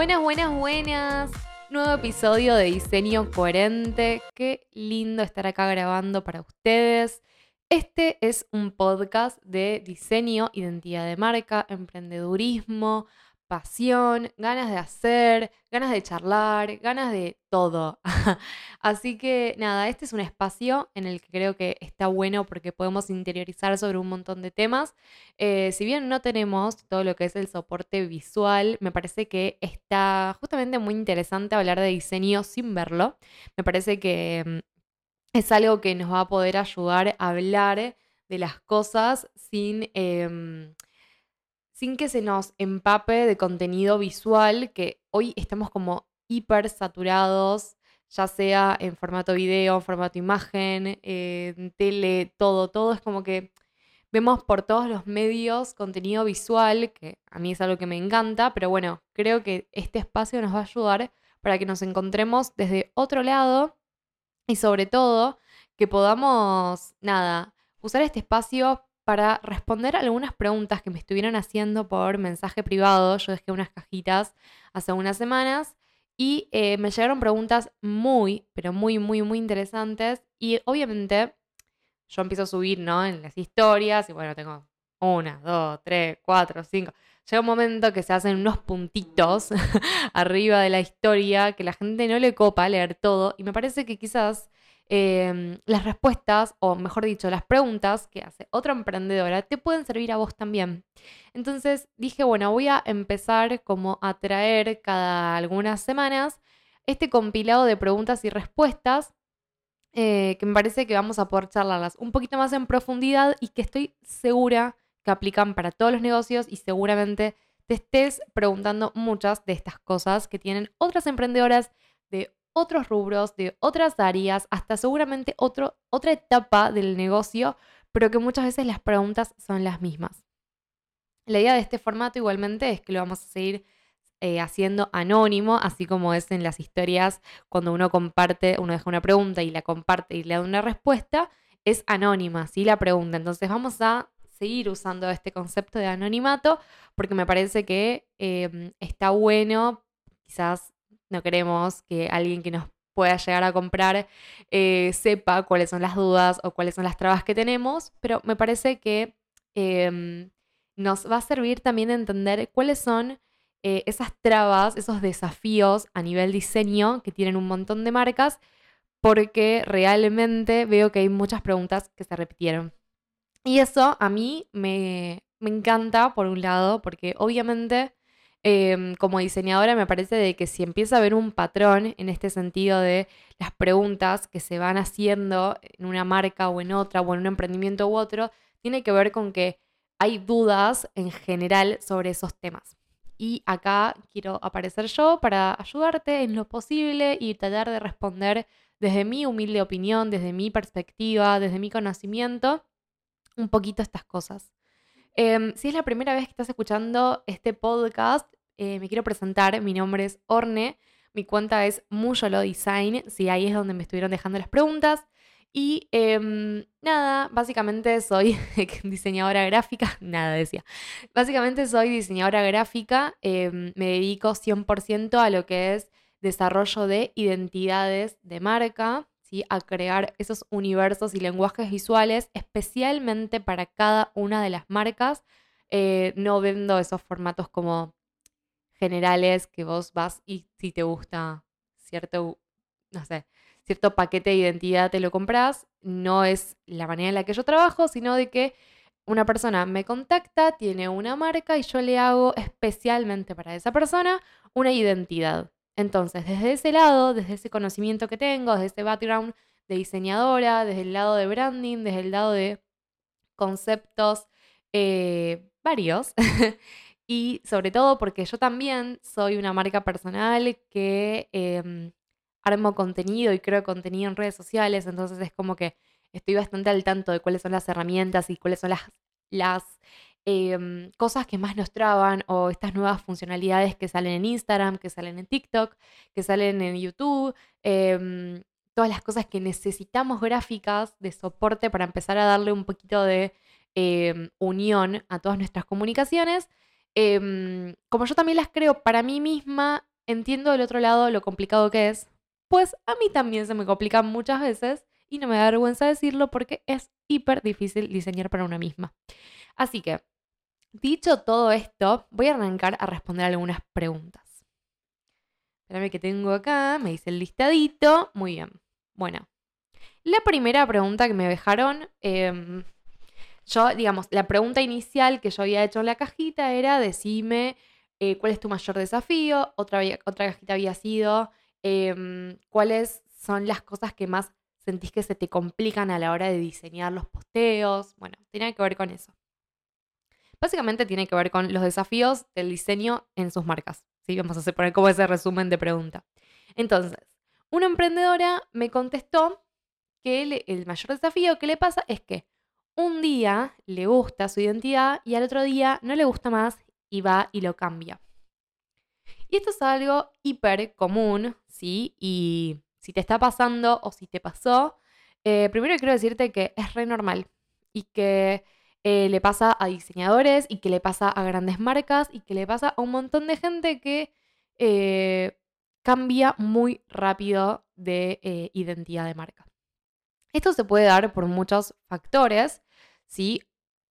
Buenas, buenas, buenas. Nuevo episodio de Diseño Coherente. Qué lindo estar acá grabando para ustedes. Este es un podcast de diseño, identidad de marca, emprendedurismo, pasión, ganas de hacer, ganas de charlar, ganas de todo. Así que nada, este es un espacio en el que creo que está bueno porque podemos interiorizar sobre un montón de temas. Eh, si bien no tenemos todo lo que es el soporte visual, me parece que está justamente muy interesante hablar de diseño sin verlo. Me parece que mm, es algo que nos va a poder ayudar a hablar de las cosas sin... Em, sin que se nos empape de contenido visual, que hoy estamos como hiper saturados, ya sea en formato video, formato imagen, en tele, todo, todo es como que vemos por todos los medios contenido visual, que a mí es algo que me encanta, pero bueno, creo que este espacio nos va a ayudar para que nos encontremos desde otro lado y sobre todo que podamos, nada, usar este espacio para responder algunas preguntas que me estuvieron haciendo por mensaje privado. Yo dejé unas cajitas hace unas semanas y eh, me llegaron preguntas muy, pero muy, muy, muy interesantes. Y obviamente yo empiezo a subir, ¿no? En las historias y bueno, tengo una, dos, tres, cuatro, cinco. Llega un momento que se hacen unos puntitos arriba de la historia que la gente no le copa leer todo y me parece que quizás Em, las respuestas, o mejor dicho, las preguntas que hace otra emprendedora, te pueden servir a vos también. Entonces dije, bueno, voy a empezar como a traer cada algunas semanas este compilado de preguntas y respuestas eh, que me parece que vamos a poder charlarlas un poquito más en profundidad y que estoy segura que aplican para todos los negocios y seguramente te estés preguntando muchas de estas cosas que tienen otras emprendedoras de otros rubros, de otras áreas, hasta seguramente otro, otra etapa del negocio, pero que muchas veces las preguntas son las mismas. La idea de este formato igualmente es que lo vamos a seguir eh, haciendo anónimo, así como es en las historias cuando uno comparte, uno deja una pregunta y la comparte y le da una respuesta, es anónima, ¿sí? La pregunta. Entonces vamos a seguir usando este concepto de anonimato porque me parece que eh, está bueno quizás no queremos que alguien que nos pueda llegar a comprar eh, sepa cuáles son las dudas o cuáles son las trabas que tenemos, pero me parece que em, nos va a servir también entender cuáles son eh, esas trabas, esos desafíos a nivel diseño que tienen un montón de marcas, porque realmente veo que hay muchas preguntas que se repitieron. Y eso a mí me, me encanta, por un lado, porque obviamente Em, como diseñadora me parece de que si empieza a haber un patrón en este sentido de las preguntas que se van haciendo en una marca o en otra o en un emprendimiento u otro, tiene que ver con que hay dudas en general sobre esos temas. Y acá quiero aparecer yo para ayudarte en lo posible y tratar de responder desde mi humilde opinión, desde mi perspectiva, desde mi conocimiento, un poquito estas cosas. Em, si es la primera vez que estás escuchando este podcast, eh, me quiero presentar. Mi nombre es Orne. Mi cuenta es Muyolo Design. Si ahí es donde me estuvieron dejando las preguntas. Y em, nada, básicamente soy diseñadora gráfica. Nada decía. Básicamente soy diseñadora gráfica. Em, me dedico 100% a lo que es desarrollo de identidades de marca a crear esos universos y lenguajes visuales especialmente para cada una de las marcas. Eh, no vendo esos formatos como generales que vos vas y si te gusta cierto, no sé, cierto paquete de identidad te lo compras. No es la manera en la que yo trabajo, sino de que una persona me contacta, tiene una marca y yo le hago especialmente para esa persona una identidad. Entonces, desde ese lado, desde ese conocimiento que tengo, desde ese background de diseñadora, desde el lado de branding, desde el lado de conceptos eh, varios, y sobre todo porque yo también soy una marca personal que em, armo contenido y creo contenido en redes sociales, entonces es como que estoy bastante al tanto de cuáles son las herramientas y cuáles son las, las Em, cosas que más nos traban o estas nuevas funcionalidades que salen en Instagram, que salen en TikTok, que salen en YouTube, em, todas las cosas que necesitamos gráficas de soporte para empezar a darle un poquito de em, unión a todas nuestras comunicaciones. como yo también las creo para mí misma, entiendo del otro lado lo complicado que es, pues a mí también se me complica muchas veces y no me da vergüenza decirlo porque es hiper difícil diseñar para una misma. Así que, dicho todo esto, voy a arrancar a responder algunas preguntas. Espérame que tengo acá, me dice el listadito. Muy bien. Bueno, la primera pregunta que me dejaron, em, yo, digamos, la pregunta inicial que yo había hecho en la cajita era decime eh, cuál es tu mayor desafío. Otra, otra cajita había sido em, cuáles son las cosas que más sentís que se te complican a la hora de diseñar los posteos. Bueno, tenía que ver con eso. Básicamente tiene que ver con los desafíos del diseño en sus marcas. ¿sí? Vamos a poner como ese resumen de pregunta. Entonces, una emprendedora me contestó que el mayor desafío que le pasa es que un día le gusta su identidad y al otro día no le gusta más y va y lo cambia. Y esto es algo hiper común, ¿sí? Y si te está pasando o si te pasó, eh, primero quiero decirte que es re normal y que eh, le pasa a diseñadores y que le pasa a grandes marcas y que le pasa a un montón de gente que eh, cambia muy rápido de identidad de marca. Esto se puede dar por muchos factores, ¿sí?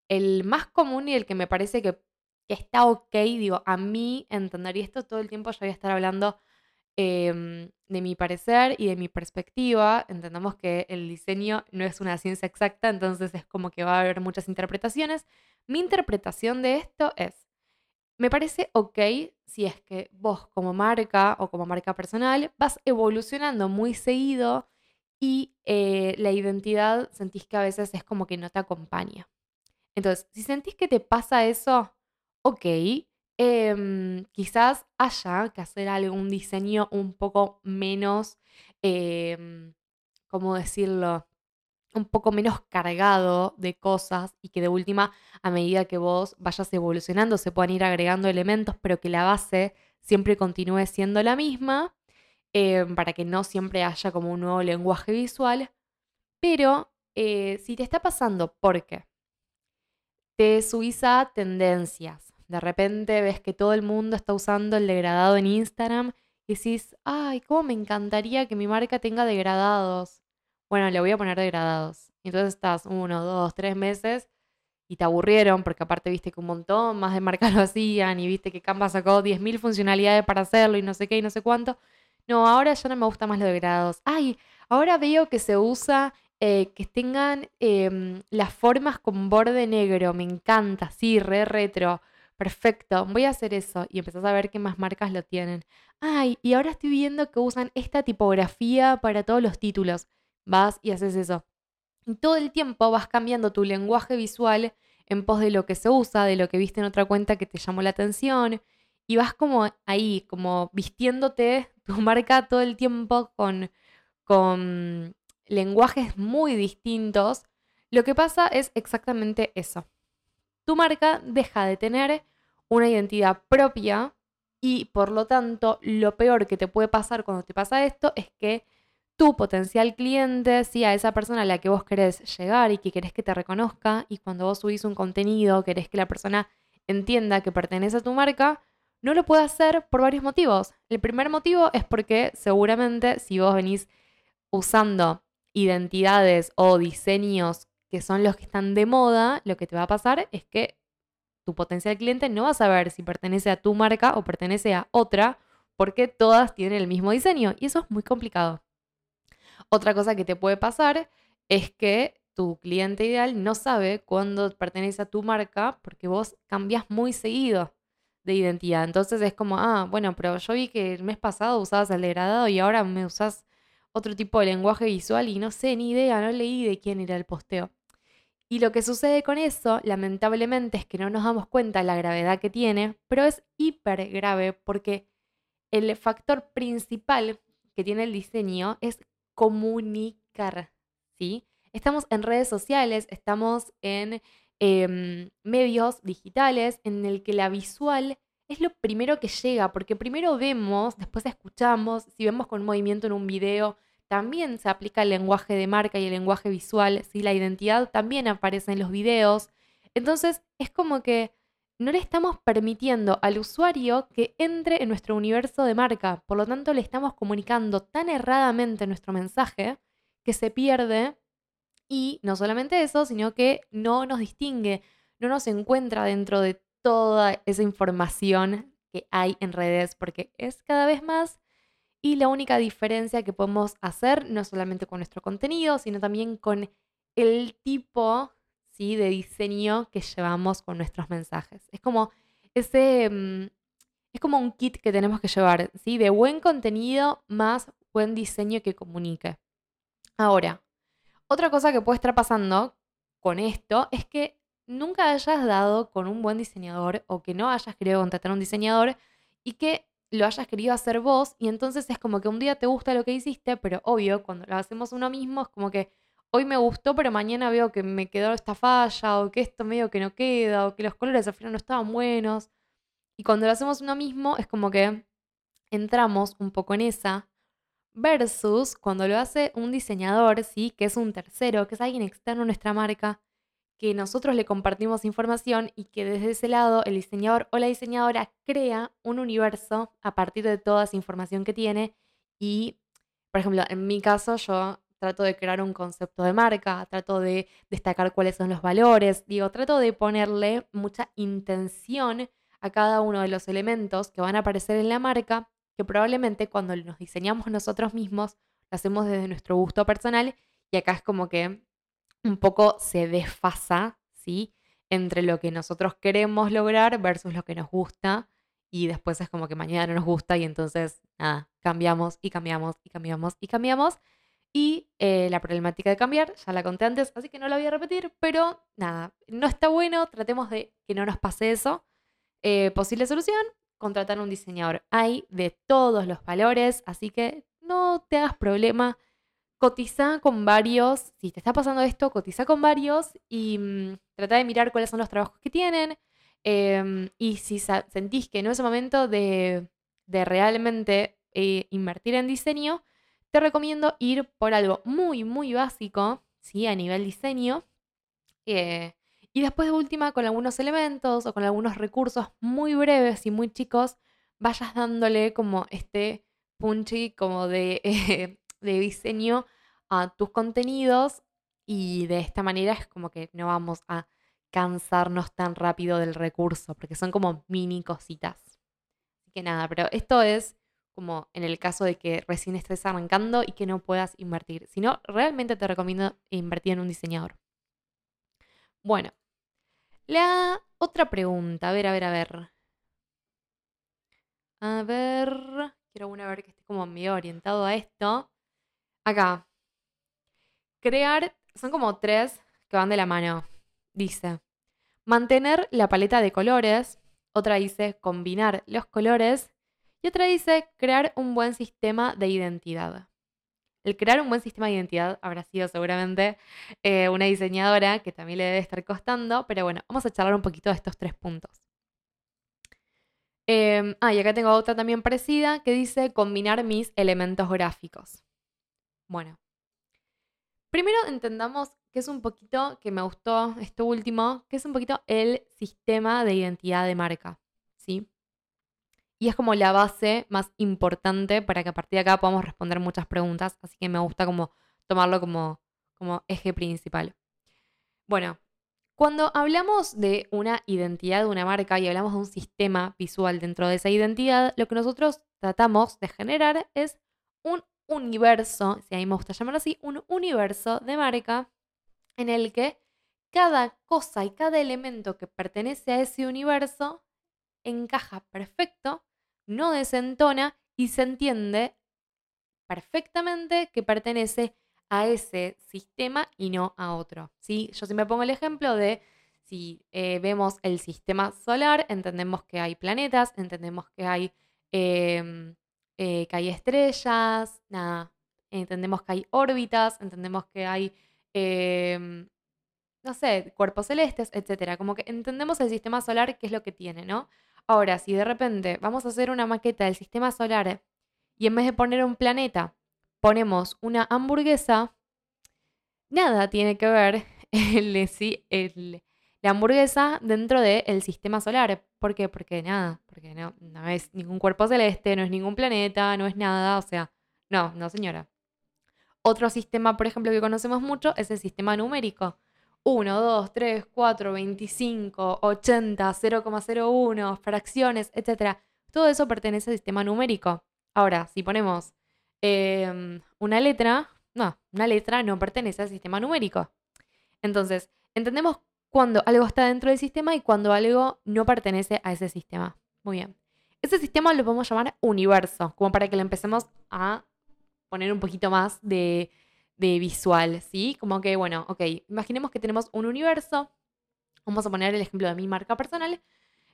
El más común y el que me parece que, está ok, digo, a mí entender, y esto todo el tiempo yo voy a estar hablando em, de mi parecer y de mi perspectiva. Entendamos que el diseño no es una ciencia exacta, entonces es como que va a haber muchas interpretaciones. Mi interpretación de esto es, me parece ok si es que vos como marca o como marca personal vas evolucionando muy seguido y eh, la identidad sentís que a veces es como que no te acompaña. Entonces, si sentís que te pasa eso, ok, em, quizás haya que hacer algún diseño un poco menos, em, ¿cómo decirlo? Un poco menos cargado de cosas y que de última, a medida que vos vayas evolucionando, se puedan ir agregando elementos, pero que la base siempre continúe siendo la misma. Em, para que no siempre haya como un nuevo lenguaje visual. Pero eh, si te está pasando porque te subís a tendencias, de repente ves que todo el mundo está usando el degradado en Instagram y decís, ay, cómo me encantaría que mi marca tenga degradados. Bueno, le voy a poner degradados. Y entonces estás uno, dos, tres meses y te aburrieron porque aparte viste que un montón más de marcas lo hacían y viste que Canva sacó 10.000 funcionalidades para hacerlo y no sé qué y no sé cuánto. No, ahora ya no me gusta más lo de grados. Ay, ahora veo que se usa eh, que tengan em, las formas con borde negro. Me encanta, sí, re retro. Perfecto, voy a hacer eso. Y empezás a ver qué más marcas lo tienen. Ay, y ahora estoy viendo que usan esta tipografía para todos los títulos. Vas y haces eso. Y todo el tiempo vas cambiando tu lenguaje visual en pos de lo que se usa, de lo que viste en otra cuenta que te llamó la atención. Y vas como ahí, como vistiéndote tu marca todo el tiempo con, con lenguajes muy distintos, lo que pasa es exactamente eso. Tu marca deja de tener una identidad propia y por lo tanto lo peor que te puede pasar cuando te pasa esto es que tu potencial cliente, si a esa persona a la que vos querés llegar y que querés que te reconozca y cuando vos subís un contenido querés que la persona entienda que pertenece a tu marca, no lo puede hacer por varios motivos. El primer motivo es porque seguramente si vos venís usando identidades o diseños que son los que están de moda, lo que te va a pasar es que tu potencial cliente no va a saber si pertenece a tu marca o pertenece a otra, porque todas tienen el mismo diseño y eso es muy complicado. Otra cosa que te puede pasar es que tu cliente ideal no sabe cuándo pertenece a tu marca porque vos cambias muy seguido de identidad. Entonces es como, ah, bueno, pero yo vi que el mes pasado usabas el degradado y ahora me usas otro tipo de lenguaje visual y no sé ni idea, no leí de quién era el posteo. Y lo que sucede con eso, lamentablemente, es que no nos damos cuenta de la gravedad que tiene, pero es hiper grave porque el factor principal que tiene el diseño es comunicar, ¿sí? Estamos en redes sociales, estamos en Em, medios digitales en el que la visual es lo primero que llega, porque primero vemos, después escuchamos, si vemos con movimiento en un video, también se aplica el lenguaje de marca y el lenguaje visual, si la identidad también aparece en los videos. Entonces es como que no le estamos permitiendo al usuario que entre en nuestro universo de marca. Por lo tanto, le estamos comunicando tan erradamente nuestro mensaje que se pierde y no solamente eso, sino que no nos distingue, no nos encuentra dentro de toda esa información que hay en redes, porque es cada vez más y la única diferencia que podemos hacer, no solamente con nuestro contenido, sino también con el tipo ¿sí? de diseño que llevamos con nuestros mensajes. Es como ese. Mm, es como un kit que tenemos que llevar, ¿sí? De buen contenido más buen diseño que comunique. Ahora, otra cosa que puede estar pasando con esto es que nunca hayas dado con un buen diseñador o que no hayas querido contratar a un diseñador y que lo hayas querido hacer vos y entonces es como que un día te gusta lo que hiciste, pero obvio, cuando lo hacemos uno mismo es como que hoy me gustó, pero mañana veo que me quedó esta falla o que esto medio que no queda o que los colores al final no estaban buenos. Y cuando lo hacemos uno mismo es como que entramos un poco en esa versus cuando lo hace un diseñador, ¿sí? que es un tercero, que es alguien externo a nuestra marca, que nosotros le compartimos información y que desde ese lado el diseñador o la diseñadora crea un universo a partir de toda esa información que tiene y, por ejemplo, en mi caso yo trato de crear un concepto de marca, trato de destacar cuáles son los valores, digo, trato de ponerle mucha intención a cada uno de los elementos que van a aparecer en la marca, que probablemente cuando nos diseñamos nosotros mismos, lo hacemos desde nuestro gusto personal y acá es como que un poco se desfasa, ¿sí? Entre lo que nosotros queremos lograr versus lo que nos gusta y después es como que mañana no nos gusta y entonces, nada, cambiamos y cambiamos y cambiamos y cambiamos. Y eh, la problemática de cambiar, ya la conté antes, así que no la voy a repetir, pero nada, no está bueno, tratemos de que no nos pase eso. Eh, posible solución, contratar un diseñador. Hay de todos los valores, así que no te hagas problema cotiza con varios, si te está pasando esto, cotiza con varios y mm, trata de mirar cuáles son los trabajos que tienen. Em, y si sentís que no es el momento de, realmente eh, invertir en diseño, te recomiendo ir por algo muy, muy básico, ¿sí? A nivel diseño. Eh, y después de última, con algunos elementos o con algunos recursos muy breves y muy chicos, vayas dándole como este punchy como de eh, de diseño a tus contenidos y de esta manera es como que no vamos a cansarnos tan rápido del recurso, porque son como mini cositas. Así que nada, pero esto es como en el caso de que recién estés arrancando y que no puedas invertir. Si no, realmente te recomiendo invertir en un diseñador. Bueno, la otra pregunta, a ver, a ver, a ver. A ver, quiero una ver que esté como medio orientado a esto. Acá. Crear, son como tres que van de la mano. Dice, mantener la paleta de colores. Otra dice, combinar los colores. Y otra dice, crear un buen sistema de identidad. El crear un buen sistema de identidad habrá sido seguramente eh, una diseñadora que también le debe estar costando, pero bueno, vamos a charlar un poquito de estos tres puntos. Em, ah, y acá tengo otra también parecida que dice combinar mis elementos gráficos. Bueno, primero entendamos que es un poquito, que me gustó esto último, que es un poquito el sistema de identidad de marca, ¿sí? Y es como la base más importante para que a partir de acá podamos responder muchas preguntas, así que me gusta como tomarlo como, como eje principal. Bueno, cuando hablamos de una identidad de una marca y hablamos de un sistema visual dentro de esa identidad, lo que nosotros tratamos de generar es un universo, si a mí me gusta llamarlo así, un universo de marca en el que cada cosa y cada elemento que pertenece a ese universo encaja perfecto, no desentona y se entiende perfectamente que pertenece a ese sistema y no a otro. ¿sí? Yo siempre pongo el ejemplo de si eh, vemos el sistema solar, entendemos que hay planetas, entendemos que hay em, eh, que hay estrellas, nada, entendemos que hay órbitas, entendemos que hay, em, no sé, cuerpos celestes, etc. Como que entendemos el sistema solar, qué es lo que tiene, ¿no? Ahora, si de repente vamos a hacer una maqueta del sistema solar y en vez de poner un planeta, ponemos una hamburguesa, nada tiene que ver el, el, la hamburguesa dentro del sistema solar. ¿Por qué? Porque nada, porque no, no es ningún cuerpo celeste, no es ningún planeta, no es nada, o sea, no, no señora. Otro sistema, por ejemplo, que conocemos mucho es el sistema numérico. 1, 2, 3, 4, 25, 80, 0,01, fracciones, etc. Todo eso pertenece al sistema numérico. Ahora, si ponemos em, una letra, no, una letra no pertenece al sistema numérico. Entonces, entendemos cuando algo está dentro del sistema y cuando algo no pertenece a ese sistema. Muy bien. Ese sistema lo podemos llamar universo, como para que lo empecemos a poner un poquito más de, visual, ¿sí? Como que, bueno, ok, imaginemos que tenemos un universo. Vamos a poner el ejemplo de mi marca personal.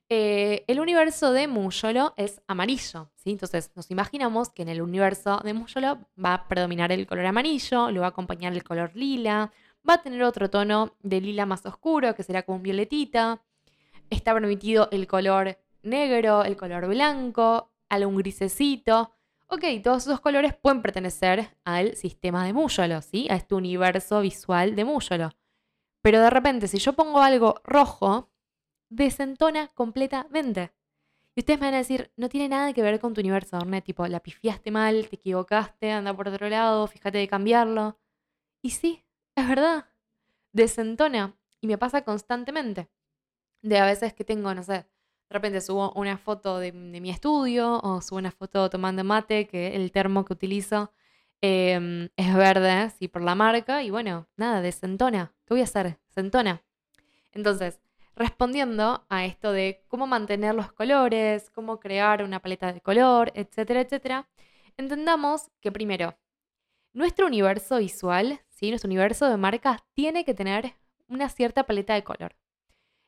Eh, el universo de Muyolo es amarillo, ¿sí? Entonces nos imaginamos que en el universo de Muyolo va a predominar el color amarillo, lo va a acompañar el color lila, va a tener otro tono de lila más oscuro, que será como un violetita. Está permitido el color negro, el color blanco, algún grisecito. Ok, todos esos colores pueden pertenecer al sistema de Muyolo, ¿sí? A este universo visual de Muyolo. Pero de repente, si yo pongo algo rojo, desentona completamente. Y ustedes me van a decir, no tiene nada que ver con tu universo, Orne. Tipo, la pifiaste mal, te equivocaste, anda por otro lado, fíjate de cambiarlo. Y sí, es verdad. Desentona. Y me pasa constantemente. De a veces que tengo, no sé, de repente subo una foto de, mi estudio o subo una foto tomando mate, que el termo que utilizo em, es verde, sí, por la marca. Y bueno, nada, desentona. ¿Qué voy a hacer? Sentona. Entonces, respondiendo a esto de cómo mantener los colores, cómo crear una paleta de color, etcétera, etcétera, entendamos que primero, nuestro universo visual, ¿sí? nuestro universo de marcas, tiene que tener una cierta paleta de color.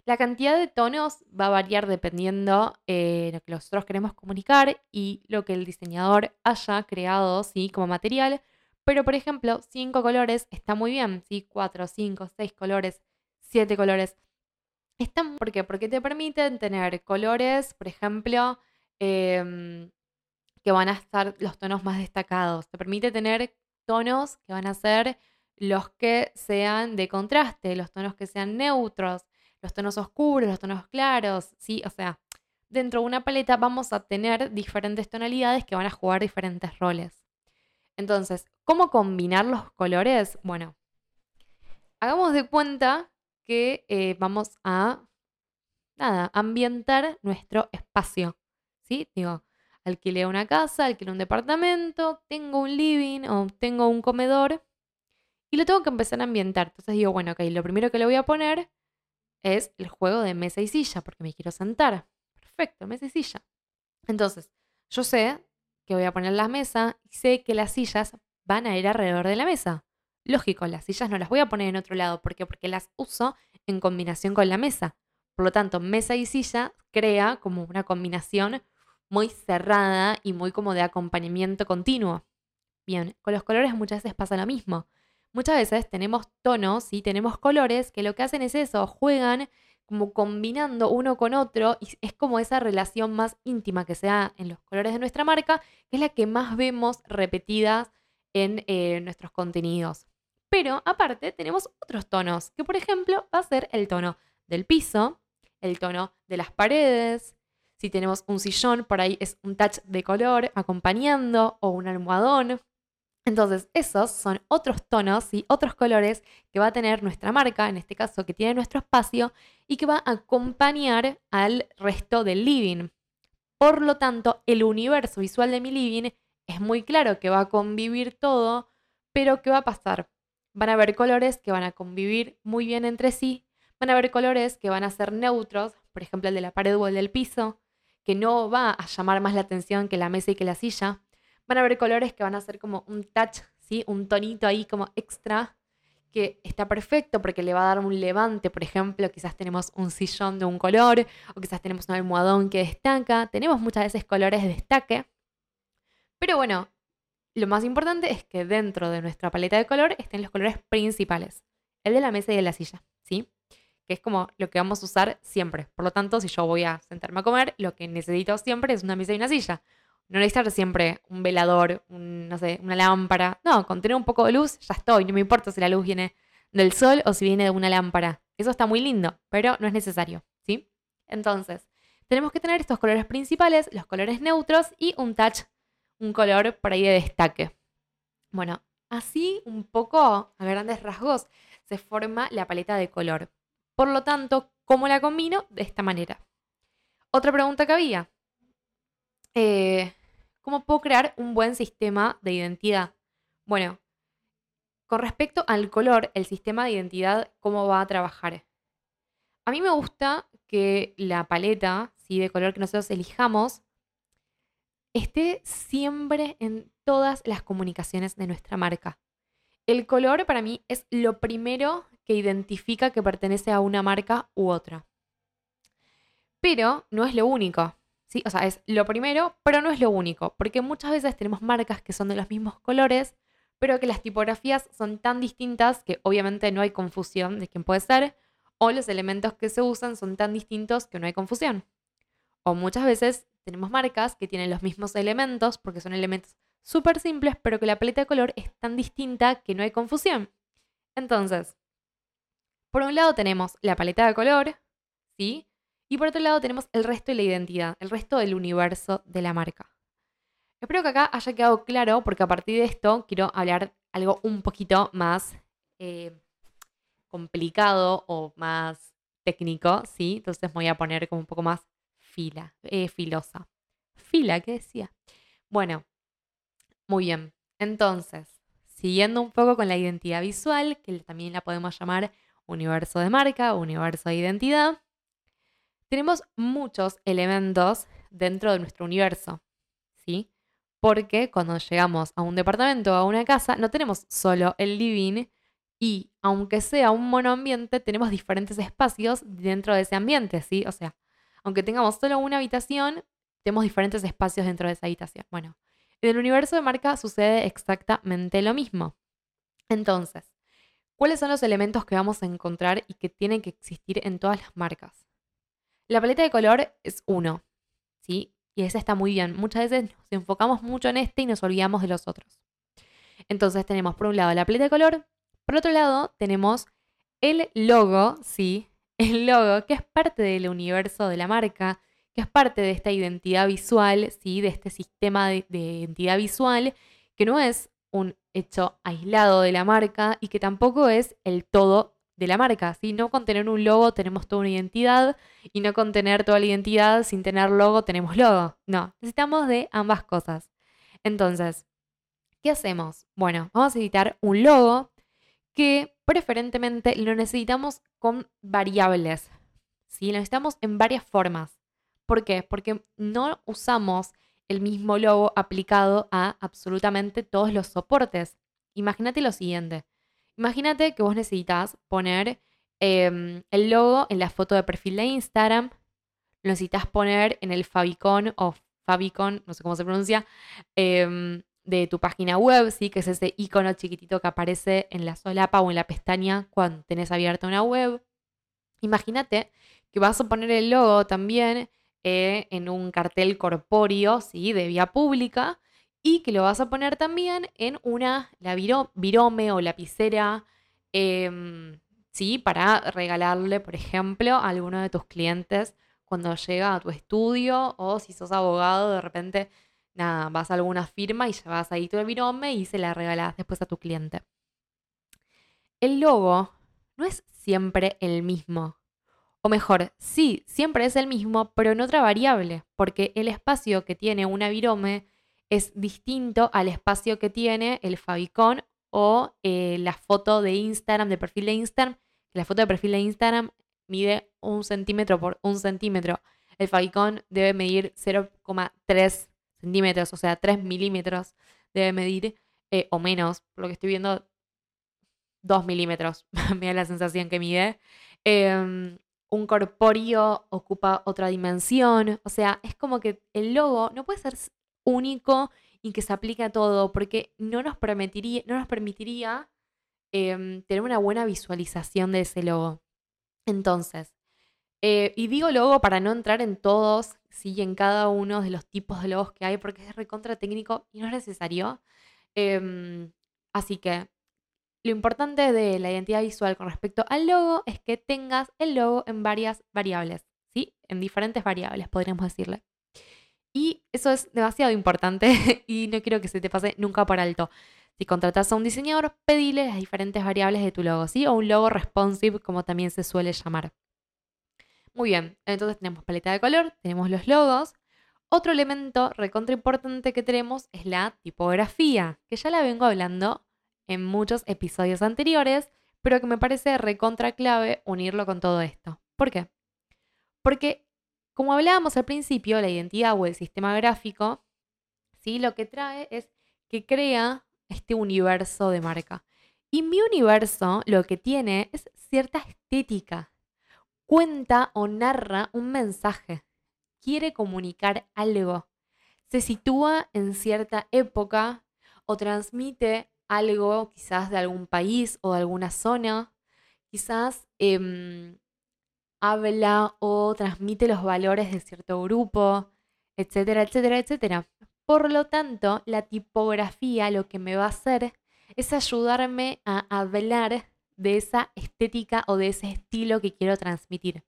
La cantidad de tonos va a variar dependiendo de eh, lo que nosotros queremos comunicar y lo que el diseñador haya creado ¿sí? como material. Pero, por ejemplo, cinco colores está muy bien, ¿sí? Cuatro, cinco, seis colores, siete colores. Están, ¿Por qué? Porque te permiten tener colores, por ejemplo, em, que van a estar los tonos más destacados. Te permite tener tonos que van a ser los que sean de contraste, los tonos que sean neutros los tonos oscuros, los tonos claros, ¿sí? O sea, dentro de una paleta vamos a tener diferentes tonalidades que van a jugar diferentes roles. Entonces, ¿cómo combinar los colores? Bueno, hagamos de cuenta que eh, vamos a, nada, ambientar nuestro espacio, ¿sí? Digo, alquilé una casa, alquilé un departamento, tengo un living o tengo un comedor y lo tengo que empezar a ambientar. Entonces digo, bueno, ok, lo primero que le voy a poner es el juego de mesa y silla, porque me quiero sentar. Perfecto, mesa y silla. Entonces, yo sé que voy a poner la mesa y sé que las sillas van a ir alrededor de la mesa. Lógico, las sillas no las voy a poner en otro lado. ¿Por qué? Porque las uso en combinación con la mesa. Por lo tanto, mesa y silla crea como una combinación muy cerrada y muy como de acompañamiento continuo. Bien, con los colores muchas veces pasa lo mismo muchas veces tenemos tonos y tenemos colores que lo que hacen es eso, juegan como combinando uno con otro y es como esa relación más íntima que se da en los colores de nuestra marca, que es la que más vemos repetidas en eh, nuestros contenidos. Pero aparte tenemos otros tonos, que por ejemplo va a ser el tono del piso, el tono de las paredes, si tenemos un sillón, por ahí es un touch de color acompañando o un almohadón. Entonces, esos son otros tonos y otros colores que va a tener nuestra marca, en este caso que tiene nuestro espacio, y que va a acompañar al resto del living. Por lo tanto, el universo visual de mi living es muy claro que va a convivir todo, pero ¿qué va a pasar? Van a haber colores que van a convivir muy bien entre sí, van a haber colores que van a ser neutros, por ejemplo el de la pared o el del piso, que no va a llamar más la atención que la mesa y que la silla, van a haber colores que van a ser como un touch, ¿sí? Un tonito ahí como extra que está perfecto porque le va a dar un levante, por ejemplo, quizás tenemos un sillón de un color o quizás tenemos un almohadón que destaca, tenemos muchas veces colores de destaque. Pero bueno, lo más importante es que dentro de nuestra paleta de color estén los colores principales, el de la mesa y de la silla, ¿sí? Que es como lo que vamos a usar siempre. Por lo tanto, si yo voy a sentarme a comer, lo que necesito siempre es una mesa y una silla. No necesitar siempre un velador, no sé, una lámpara. No, con tener un poco de luz ya estoy. No me importa si la luz viene del sol o si viene de una lámpara. Eso está muy lindo, pero no es necesario, ¿sí? Entonces, tenemos que tener estos colores principales, los colores neutros y un touch, un color por ahí de destaque. Bueno, así un poco a grandes rasgos se forma la paleta de color. Por lo tanto, ¿cómo la combino? De esta manera. Otra pregunta que había. Eh, ¿Cómo puedo crear un buen sistema de identidad? Bueno, con respecto al color, el sistema de identidad, ¿cómo va a trabajar? A mí me gusta que la paleta ¿sí? de color que nosotros elijamos esté siempre en todas las comunicaciones de nuestra marca. El color para mí es lo primero que identifica que pertenece a una marca u otra. Pero no es lo único. ¿Sí? O sea, es lo primero, pero no es lo único. Porque muchas veces tenemos marcas que son de los mismos colores, pero que las tipografías son tan distintas que obviamente no hay confusión de quién puede ser, o los elementos que se usan son tan distintos que no hay confusión. O muchas veces tenemos marcas que tienen los mismos elementos porque son elementos súper simples, pero que la paleta de color es tan distinta que no hay confusión. Entonces, por un lado tenemos la paleta de color, ¿sí? Y por otro lado tenemos el resto de la identidad, el resto del universo de la marca. Espero que acá haya quedado claro, porque a partir de esto quiero hablar algo un poquito más eh, complicado o más técnico, ¿sí? Entonces voy a poner como un poco más fila, eh, filosa. Fila, ¿qué decía? Bueno, muy bien. Entonces, siguiendo un poco con la identidad visual, que también la podemos llamar universo de marca, universo de identidad, tenemos muchos elementos dentro de nuestro universo, ¿sí? Porque cuando llegamos a un departamento o a una casa, no tenemos solo el living y, aunque sea un monoambiente, tenemos diferentes espacios dentro de ese ambiente, ¿sí? O sea, aunque tengamos solo una habitación, tenemos diferentes espacios dentro de esa habitación. Bueno, en el universo de marca sucede exactamente lo mismo. Entonces, ¿cuáles son los elementos que vamos a encontrar y que tienen que existir en todas las marcas? La paleta de color es uno, ¿sí? Y ese está muy bien. Muchas veces nos enfocamos mucho en este y nos olvidamos de los otros. Entonces tenemos por un lado la paleta de color, por otro lado tenemos el logo, ¿sí? El logo, que es parte del universo de la marca, que es parte de esta identidad visual, ¿sí? de este sistema de, identidad visual, que no es un hecho aislado de la marca y que tampoco es el todo de la marca. ¿sí? No con tener un logo tenemos toda una identidad y no con tener toda la identidad sin tener logo tenemos logo. No, necesitamos de ambas cosas. Entonces, ¿qué hacemos? Bueno, vamos a editar un logo que preferentemente lo necesitamos con variables. ¿sí? Lo necesitamos en varias formas. ¿Por qué? Porque no usamos el mismo logo aplicado a absolutamente todos los soportes. Imagínate lo siguiente. Imagínate que vos necesitas poner em, el logo en la foto de perfil de Instagram, lo necesitas poner en el favicon o favicon, no sé cómo se pronuncia, em, de tu página web, ¿sí? que es ese icono chiquitito que aparece en la solapa o en la pestaña cuando tenés abierta una web. Imagínate que vas a poner el logo también eh, en un cartel corpóreo, ¿sí? De vía pública y que lo vas a poner también en una virome o lapicera, em, ¿sí? Para regalarle, por ejemplo, a alguno de tus clientes cuando llega a tu estudio o si sos abogado, de repente, nada, vas a alguna firma y llevas ahí tu virome y se la regalas después a tu cliente. El logo no es siempre el mismo. O mejor, sí, siempre es el mismo, pero en otra variable, porque el espacio que tiene una virome es distinto al espacio que tiene el favicon o eh, la foto de Instagram, de perfil de Instagram. La foto de perfil de Instagram mide un centímetro por un centímetro. El favicon debe medir 0,3 centímetros, o sea, 3 milímetros debe medir, eh, o menos, por lo que estoy viendo, 2 milímetros, me da la sensación que mide. Em, un corpóreo ocupa otra dimensión. O sea, es como que el logo no puede ser único y que se aplique a todo, porque no nos permitiría, no nos permitiría em, tener una buena visualización de ese logo. Entonces, eh, y digo logo para no entrar en todos, sí, en cada uno de los tipos de logos que hay, porque es recontra técnico y no es necesario. Em, así que lo importante de la identidad visual con respecto al logo es que tengas el logo en varias variables, ¿sí? En diferentes variables, podríamos decirle. Y eso es demasiado importante y no quiero que se te pase nunca por alto. Si contratas a un diseñador, pedile las diferentes variables de tu logo, ¿sí? O un logo responsive, como también se suele llamar. Muy bien, entonces tenemos paleta de color, tenemos los logos. Otro elemento recontra importante que tenemos es la tipografía, que ya la vengo hablando en muchos episodios anteriores, pero que me parece recontra clave unirlo con todo esto. ¿Por qué? Porque, como hablábamos al principio, la identidad o el sistema gráfico, ¿sí? lo que trae es que crea este universo de marca. Y mi universo lo que tiene es cierta estética. Cuenta o narra un mensaje. Quiere comunicar algo. Se sitúa en cierta época o transmite algo quizás de algún país o de alguna zona. Quizás em, habla o transmite los valores de cierto grupo, etcétera, etcétera, etcétera. Por lo tanto, la tipografía lo que me va a hacer es ayudarme a hablar de esa estética o de ese estilo que quiero transmitir.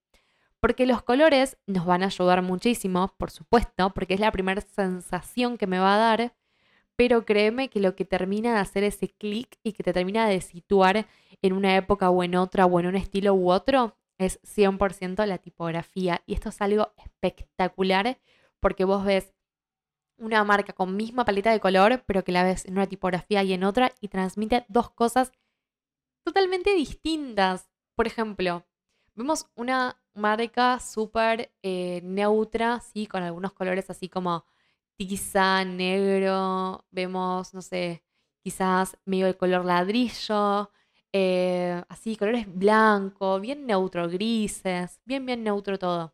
Porque los colores nos van a ayudar muchísimo, por supuesto, porque es la primera sensación que me va a dar, pero créeme que lo que termina de hacer ese clic y que te termina de situar en una época o en otra o en un estilo u otro es 100% la tipografía. Y esto es algo espectacular porque vos ves una marca con misma paleta de color, pero que la ves en una tipografía y en otra y transmite dos cosas totalmente distintas. Por ejemplo, vemos una marca súper eh, neutra, ¿sí? Con algunos colores así como tiza, negro, vemos, no sé, quizás medio de color ladrillo, eh, así, colores blanco, bien neutro, grises, bien, bien neutro todo.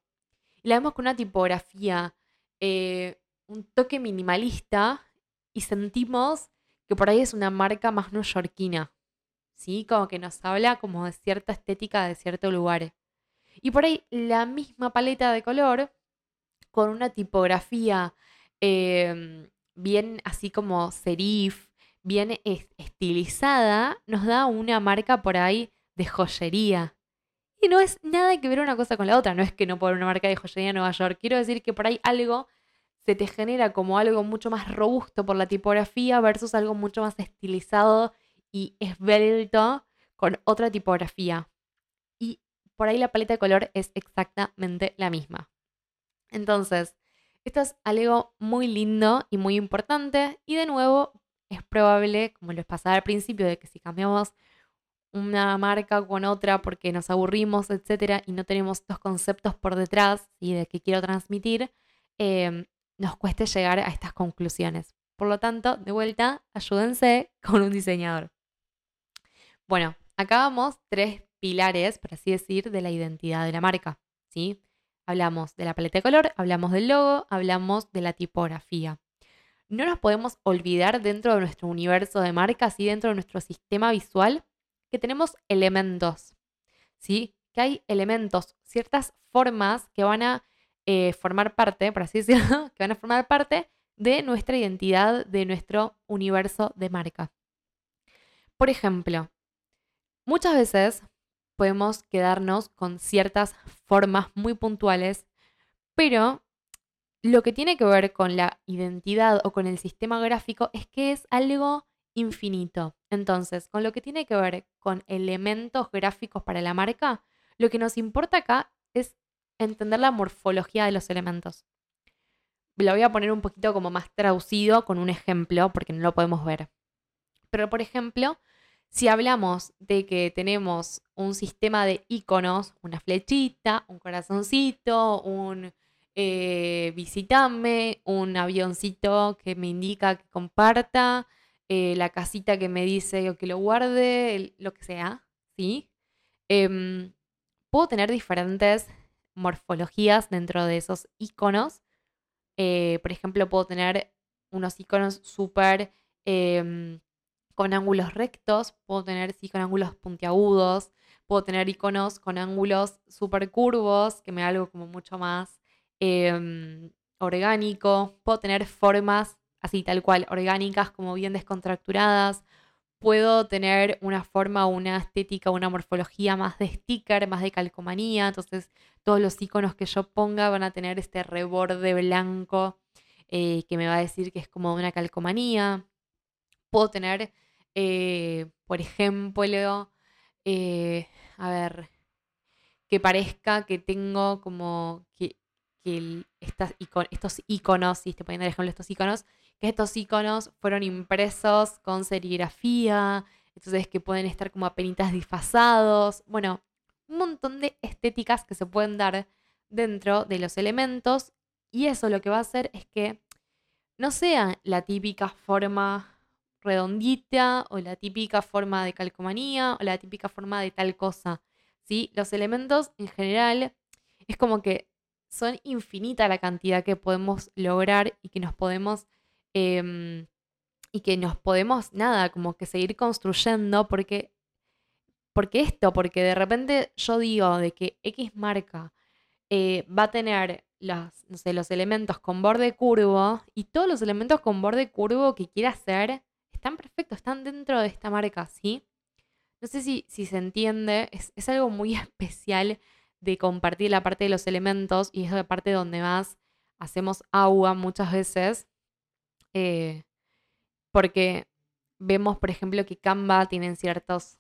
Y la vemos con una tipografía eh, un toque minimalista y sentimos que por ahí es una marca más neoyorquina, ¿sí? Como que nos habla como de cierta estética de cierto lugar. Y por ahí la misma paleta de color con una tipografía em, bien así como serif, bien estilizada, nos da una marca por ahí de joyería. Y no es nada que ver una cosa con la otra, no es que no por una marca de joyería en Nueva York, quiero decir que por ahí algo se te genera como algo mucho más robusto por la tipografía versus algo mucho más estilizado y esbelto con otra tipografía. Y por ahí la paleta de color es exactamente la misma. Entonces, esto es algo muy lindo y muy importante y de nuevo es probable, como les pasaba al principio, de que si cambiamos una marca con otra porque nos aburrimos, etcétera, y no tenemos estos conceptos por detrás y de qué quiero transmitir, eh, nos cueste llegar a estas conclusiones. Por lo tanto, de vuelta, ayúdense con un diseñador. Bueno, acá vamos tres pilares, por así decir, de la identidad de la marca. ¿sí? Hablamos de la paleta de color, hablamos del logo, hablamos de la tipografía. No nos podemos olvidar dentro de nuestro universo de marcas y dentro de nuestro sistema visual que tenemos elementos. ¿sí? Que hay elementos, ciertas formas que van a eh, formar parte, por así decirlo, que van a formar parte de nuestra identidad, de nuestro universo de marca. Por ejemplo, muchas veces podemos quedarnos con ciertas formas muy puntuales, pero lo que tiene que ver con la identidad o con el sistema gráfico es que es algo infinito. Entonces, con lo que tiene que ver con elementos gráficos para la marca, lo que nos importa acá es entender la morfología de los elementos. Lo voy a poner un poquito como más traducido con un ejemplo, porque no lo podemos ver. Pero, por ejemplo, si hablamos de que tenemos un sistema de iconos, una flechita, un corazoncito, un eh, visitame, un avioncito que me indica que comparta, eh, la casita que me dice que lo guarde, lo que sea, ¿sí? Em, puedo tener diferentes morfologías dentro de esos iconos. Eh, por ejemplo, puedo tener unos iconos súper em, con ángulos rectos, puedo tener sí con ángulos puntiagudos, puedo tener iconos con ángulos súper curvos, que me da algo como mucho más em, orgánico, puedo tener formas así tal cual, orgánicas, como bien descontracturadas, puedo tener una forma, una estética, una morfología más de sticker, más de calcomanía. Entonces, todos los iconos que yo ponga van a tener este reborde blanco eh, que me va a decir que es como una calcomanía. Puedo tener, eh, por ejemplo, eh, a ver, que parezca que tengo como que, estos iconos, si te ponen el ejemplo estos iconos, que estos iconos fueron impresos con serigrafía, entonces que pueden estar como apenitas disfasados, bueno, un montón de estéticas que se pueden dar dentro de los elementos y eso lo que va a hacer es que no sea la típica forma redondita o la típica forma de calcomanía o la típica forma de tal cosa. ¿sí? Los elementos en general es como que son infinita la cantidad que podemos lograr y que nos podemos Em, y que nos podemos, nada, como que seguir construyendo, porque, porque esto, porque de repente yo digo de que X marca eh, va a tener los, los elementos con borde curvo y todos los elementos con borde curvo que quiera hacer están perfectos, están dentro de esta marca, ¿sí? No sé si, si se entiende, es, es algo muy especial de compartir la parte de los elementos y es la parte donde más hacemos agua muchas veces eh, porque vemos, por ejemplo, que Canva tiene ciertos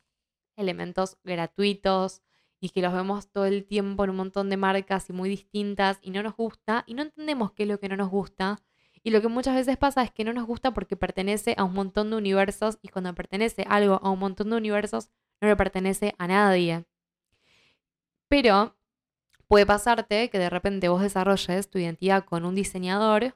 elementos gratuitos y que los vemos todo el tiempo en un montón de marcas y muy distintas y no nos gusta y no entendemos qué es lo que no nos gusta. Y lo que muchas veces pasa es que no nos gusta porque pertenece a un montón de universos y cuando pertenece algo a un montón de universos no le pertenece a nadie. Pero puede pasarte que de repente vos desarrolles tu identidad con un diseñador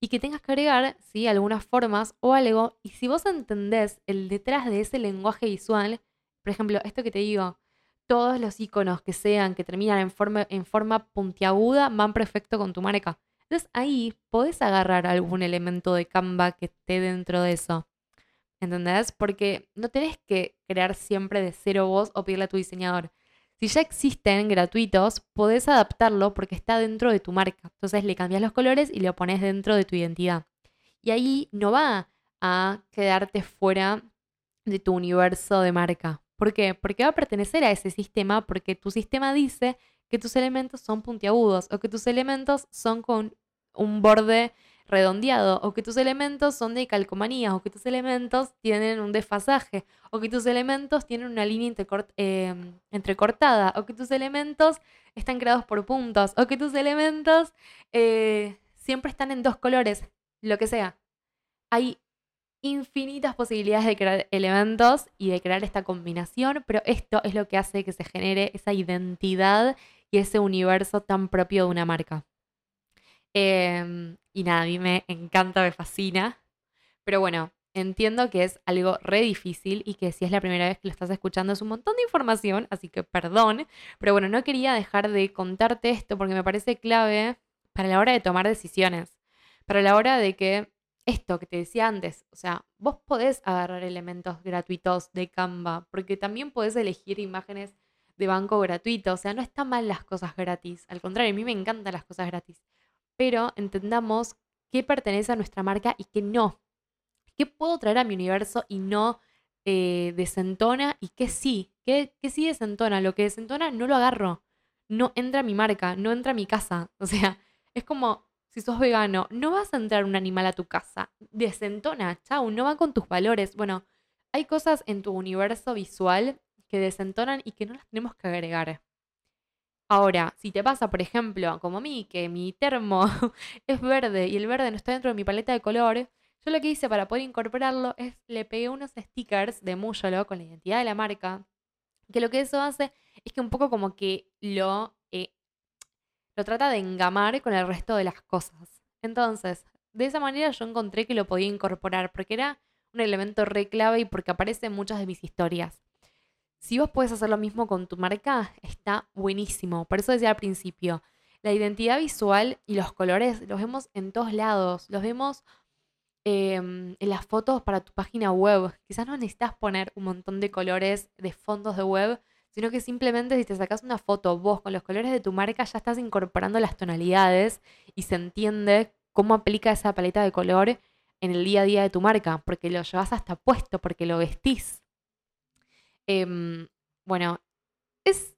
y que tengas que agregar, ¿sí? Algunas formas o algo. Y si vos entendés el detrás de ese lenguaje visual, por ejemplo, esto que te digo, todos los iconos que sean, que terminan en forma, en forma puntiaguda, van perfecto con tu marca. Entonces ahí podés agarrar algún elemento de Canva que esté dentro de eso. ¿Entendés? Porque no tenés que crear siempre de cero vos o pedirle a tu diseñador. Si ya existen gratuitos, podés adaptarlo porque está dentro de tu marca. Entonces le cambias los colores y lo pones dentro de tu identidad. Y ahí no va a quedarte fuera de tu universo de marca. ¿Por qué? Porque va a pertenecer a ese sistema porque tu sistema dice que tus elementos son puntiagudos o que tus elementos son con un borde redondeado, o que tus elementos son de calcomanía, o que tus elementos tienen un desfasaje, o que tus elementos tienen una línea em, entrecortada, o que tus elementos están creados por puntos, o que tus elementos eh, siempre están en dos colores, lo que sea. Hay infinitas posibilidades de crear elementos y de crear esta combinación, pero esto es lo que hace que se genere esa identidad y ese universo tan propio de una marca. Em, y nada, a mí me encanta, me fascina. Pero bueno, entiendo que es algo re difícil y que si es la primera vez que lo estás escuchando es un montón de información, así que perdón. Pero bueno, no quería dejar de contarte esto porque me parece clave para la hora de tomar decisiones. Para la hora de que esto que te decía antes, o sea, vos podés agarrar elementos gratuitos de Canva, porque también podés elegir imágenes de banco gratuito, o sea, no están mal las cosas gratis, al contrario, a mí me encantan las cosas gratis pero entendamos qué pertenece a nuestra marca y qué no. ¿Qué puedo traer a mi universo y no eh, desentona y qué sí? ¿Qué, ¿Qué sí desentona? Lo que desentona no lo agarro. No entra a mi marca, no entra a mi casa. O sea, es como si sos vegano, no vas a entrar un animal a tu casa. Desentona, chau, no va con tus valores. Bueno, hay cosas en tu universo visual que desentonan y que no las tenemos que agregar. Ahora, si te pasa, por ejemplo, como a mí, que mi termo es verde y el verde no está dentro de mi paleta de color, yo lo que hice para poder incorporarlo es le pegué unos stickers de Muyolo con la identidad de la marca, que lo que eso hace es que un poco como que lo, eh, lo trata de engamar con el resto de las cosas. Entonces, de esa manera yo encontré que lo podía incorporar porque era un elemento re clave y porque aparece en muchas de mis historias. Si vos puedes hacer lo mismo con tu marca, está buenísimo. Por eso decía al principio, la identidad visual y los colores los vemos en todos lados. Los vemos em, en las fotos para tu página web. Quizás no necesitas poner un montón de colores de fondos de web, sino que simplemente si te sacas una foto vos con los colores de tu marca, ya estás incorporando las tonalidades y se entiende cómo aplica esa paleta de color en el día a día de tu marca, porque lo llevas hasta puesto, porque lo vestís. Em, bueno, es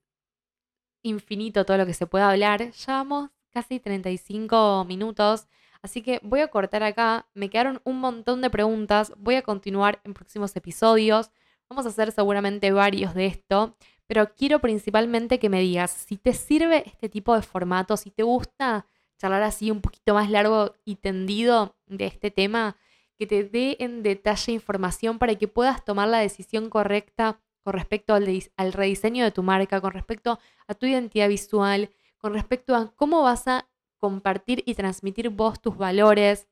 infinito todo lo que se puede hablar. Llevamos casi 35 minutos, así que voy a cortar acá. Me quedaron un montón de preguntas. Voy a continuar en próximos episodios. Vamos a hacer seguramente varios de esto, pero quiero principalmente que me digas si te sirve este tipo de formato, si te gusta charlar así un poquito más largo y tendido de este tema, que te dé en detalle información para que puedas tomar la decisión correcta con respecto al, rediseño de tu marca, con respecto a tu identidad visual, con respecto a cómo vas a compartir y transmitir vos tus valores,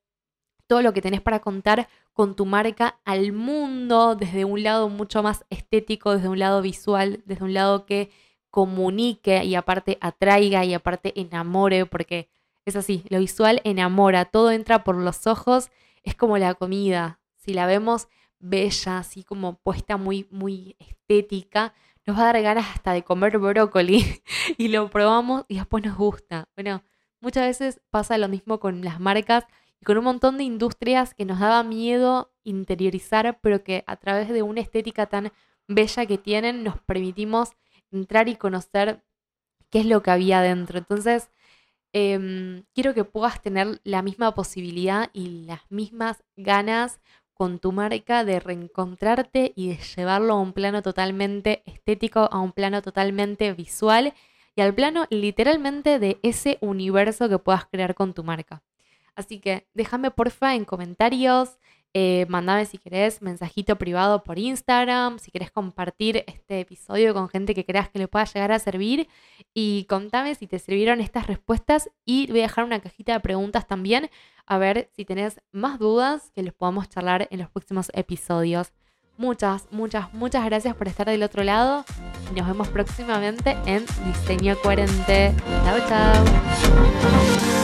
todo lo que tenés para contar con tu marca al mundo desde un lado mucho más estético, desde un lado visual, desde un lado que comunique y aparte atraiga y aparte enamore, porque es así, lo visual enamora, todo entra por los ojos, es como la comida, si la vemos bella, así como puesta muy, muy estética, nos va a dar ganas hasta de comer brócoli y lo probamos y después nos gusta. Bueno, muchas veces pasa lo mismo con las marcas y con un montón de industrias que nos daba miedo interiorizar, pero que a través de una estética tan bella que tienen nos permitimos entrar y conocer qué es lo que había dentro. Entonces, em, quiero que puedas tener la misma posibilidad y las mismas ganas con tu marca de reencontrarte y de llevarlo a un plano totalmente estético, a un plano totalmente visual y al plano literalmente de ese universo que puedas crear con tu marca. Así que déjame porfa en comentarios eh, mandame si querés mensajito privado por Instagram, si querés compartir este episodio con gente que creas que le pueda llegar a servir y contame si te sirvieron estas respuestas y voy a dejar una cajita de preguntas también a ver si tenés más dudas que les podamos charlar en los próximos episodios. Muchas, muchas, muchas gracias por estar del otro lado nos vemos próximamente en Diseño Coherente. Chao, chao.